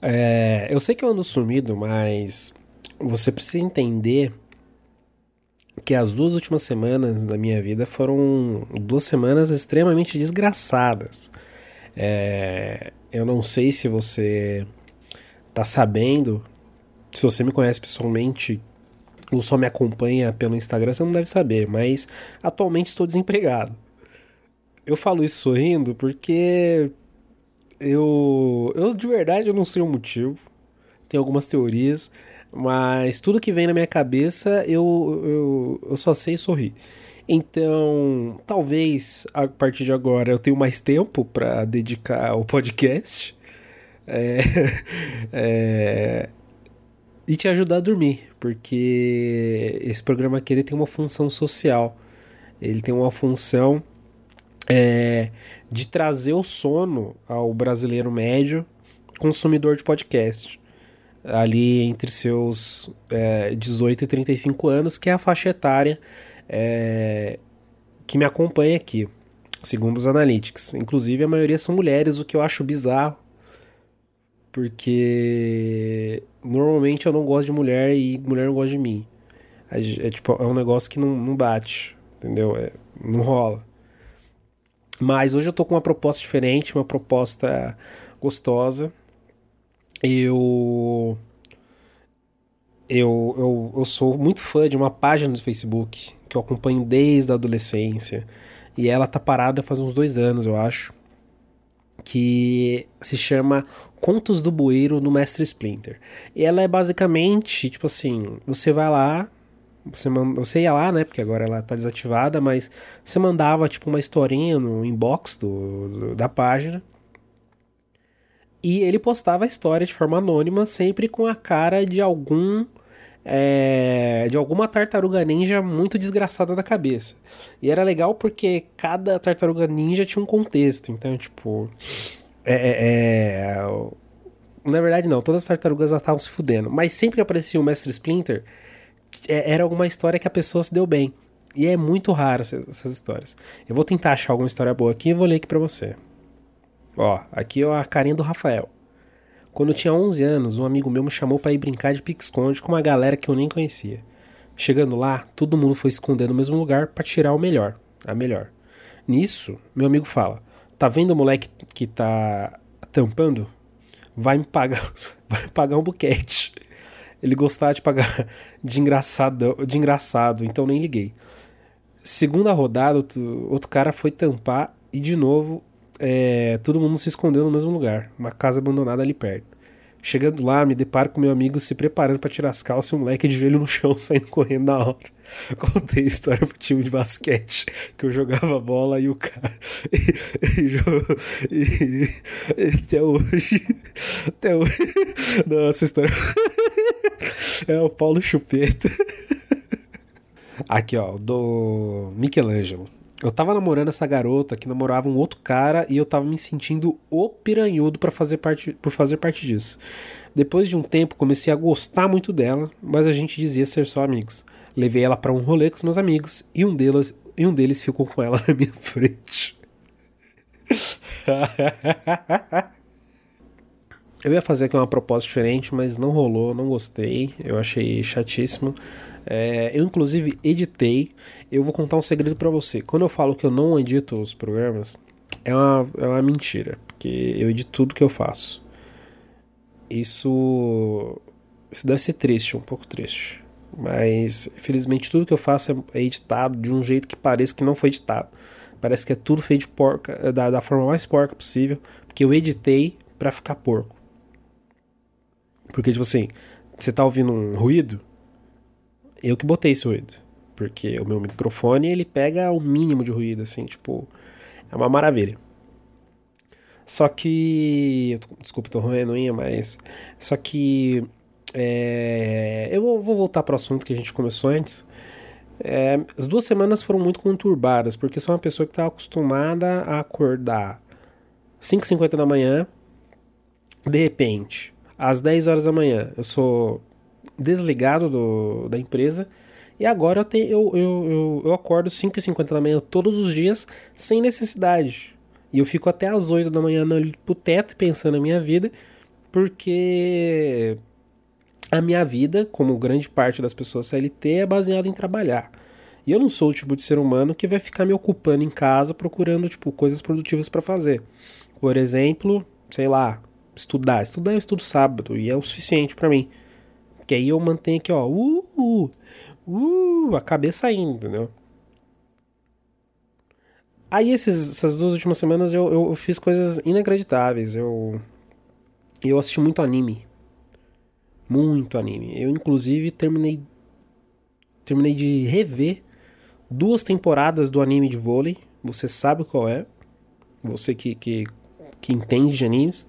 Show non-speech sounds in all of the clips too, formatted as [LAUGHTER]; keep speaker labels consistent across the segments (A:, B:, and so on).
A: É, eu sei que eu ando sumido, mas você precisa entender que as duas últimas semanas da minha vida foram duas semanas extremamente desgraçadas. É, eu não sei se você tá sabendo, se você me conhece pessoalmente ou só me acompanha pelo Instagram, você não deve saber, mas atualmente estou desempregado. Eu falo isso sorrindo porque eu, eu de verdade eu não sei o motivo. Tem algumas teorias, mas tudo que vem na minha cabeça eu, eu, eu só sei sorrir. Então, talvez a partir de agora eu tenha mais tempo para dedicar ao podcast [LAUGHS] é, é, e te ajudar a dormir, porque esse programa aqui ele tem uma função social, ele tem uma função é, de trazer o sono ao brasileiro médio consumidor de podcast ali entre seus é, 18 e 35 anos, que é a faixa etária é, que me acompanha aqui, segundo os analytics. Inclusive, a maioria são mulheres, o que eu acho bizarro, porque normalmente eu não gosto de mulher e mulher não gosta de mim. É, é tipo, é um negócio que não, não bate, entendeu? É, não rola. Mas hoje eu tô com uma proposta diferente, uma proposta gostosa. Eu eu, eu, eu sou muito fã de uma página do Facebook que eu acompanho desde a adolescência. E ela tá parada faz uns dois anos, eu acho. Que se chama Contos do Bueiro no Mestre Splinter. E ela é basicamente, tipo assim, você vai lá, você, manda, você ia lá, né? Porque agora ela tá desativada, mas você mandava tipo uma historinha no inbox do, do da página. E ele postava a história de forma anônima, sempre com a cara de algum é, de alguma tartaruga ninja muito desgraçada da cabeça. E era legal porque cada tartaruga ninja tinha um contexto. Então, tipo. É, é, é na verdade, não, todas as tartarugas estavam se fudendo. Mas sempre que aparecia o Mestre Splinter, era alguma história que a pessoa se deu bem. E é muito raro essas, essas histórias. Eu vou tentar achar alguma história boa aqui e vou ler aqui pra você. Ó, aqui é a carinha do Rafael. Quando eu tinha 11 anos, um amigo meu me chamou para ir brincar de pique-esconde com uma galera que eu nem conhecia. Chegando lá, todo mundo foi esconder no mesmo lugar para tirar o melhor, a melhor. Nisso, meu amigo fala: "Tá vendo o moleque que tá tampando? Vai me pagar, [LAUGHS] vai pagar um buquete." Ele gostava de pagar [LAUGHS] de engraçado, de engraçado, então nem liguei. Segunda rodada, outro, outro cara foi tampar e de novo é, todo mundo se escondeu no mesmo lugar, uma casa abandonada ali perto. Chegando lá, me deparo com meu amigo se preparando para tirar as calças e um moleque de joelho no chão [LAUGHS] saindo correndo na hora. Contei a história pro time de basquete, que eu jogava bola e o cara. [LAUGHS] E, e, e, até hoje. Até hoje. Nossa, história. É o Paulo Chupeta. Aqui, ó, do Michelangelo. Eu tava namorando essa garota que namorava um outro cara e eu tava me sentindo o piranhudo para fazer parte, por fazer parte disso. Depois de um tempo comecei a gostar muito dela, mas a gente dizia ser só amigos. Levei ela para um rolê com os meus amigos e um deles, e um deles ficou com ela [LAUGHS] na minha frente. [LAUGHS] eu ia fazer aqui uma proposta diferente, mas não rolou, não gostei, eu achei chatíssimo. É, eu, inclusive, editei. Eu vou contar um segredo para você. Quando eu falo que eu não edito os programas, é uma, é uma mentira. Porque eu edito tudo que eu faço. Isso. Isso deve ser triste, um pouco triste. Mas, infelizmente, tudo que eu faço é editado de um jeito que parece que não foi editado. Parece que é tudo feito de porca, da, da forma mais porca possível. Porque eu editei para ficar porco. Porque, tipo assim, você tá ouvindo um ruído, eu que botei esse ruído. Porque o meu microfone, ele pega o mínimo de ruído, assim, tipo... É uma maravilha. Só que... Desculpa, tô roendo mas... Só que... É, eu vou voltar pro assunto que a gente começou antes. É, as duas semanas foram muito conturbadas, porque sou uma pessoa que estava acostumada a acordar 5h50 da manhã, de repente, às 10 horas da manhã, eu sou desligado do, da empresa. E agora eu, tenho, eu, eu, eu, eu acordo 5h50 da manhã todos os dias sem necessidade. E eu fico até as 8 da manhã olhando pro teto pensando na minha vida. porque a minha vida, como grande parte das pessoas CLT, é baseada em trabalhar. E eu não sou o tipo de ser humano que vai ficar me ocupando em casa procurando tipo coisas produtivas para fazer. Por exemplo, sei lá, estudar. Estudar eu estudo sábado e é o suficiente para mim. Porque aí eu mantenho aqui, ó, uh, uh, a cabeça indo, entendeu? Aí esses, essas duas últimas semanas eu, eu fiz coisas inacreditáveis. Eu, eu assisti muito anime. Muito anime. Eu inclusive terminei terminei de rever duas temporadas do anime de vôlei. Você sabe qual é. Você que, que, que entende de animes.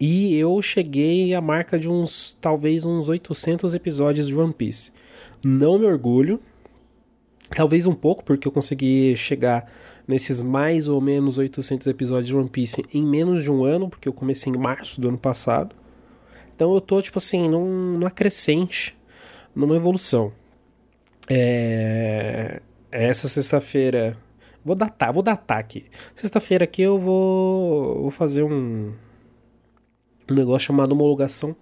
A: E eu cheguei à marca de uns, talvez uns 800 episódios de One Piece. Não me orgulho. Talvez um pouco, porque eu consegui chegar nesses mais ou menos 800 episódios de One Piece em menos de um ano, porque eu comecei em março do ano passado. Então eu tô, tipo assim, num, numa crescente, numa evolução. É... Essa sexta-feira. Vou datar, vou datar aqui. Sexta-feira aqui eu vou, vou fazer um, um negócio chamado homologação.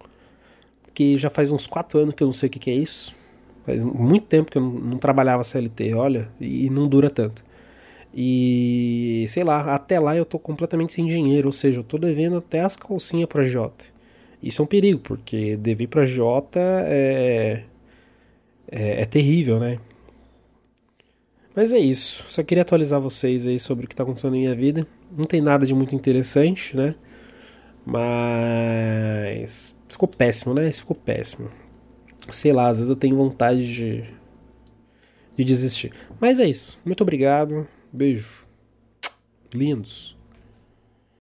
A: Que já faz uns 4 anos que eu não sei o que, que é isso. Faz muito tempo que eu não, não trabalhava CLT, olha, e não dura tanto. E sei lá, até lá eu tô completamente sem dinheiro, ou seja, eu tô devendo até as calcinhas pra Jota. Isso é um perigo, porque dever pra Jota é, é, é terrível, né? Mas é isso. Só queria atualizar vocês aí sobre o que tá acontecendo na minha vida. Não tem nada de muito interessante, né? Mas ficou péssimo, né? Ficou péssimo. Sei lá, às vezes eu tenho vontade de, de desistir. Mas é isso. Muito obrigado. Beijo. Lindos.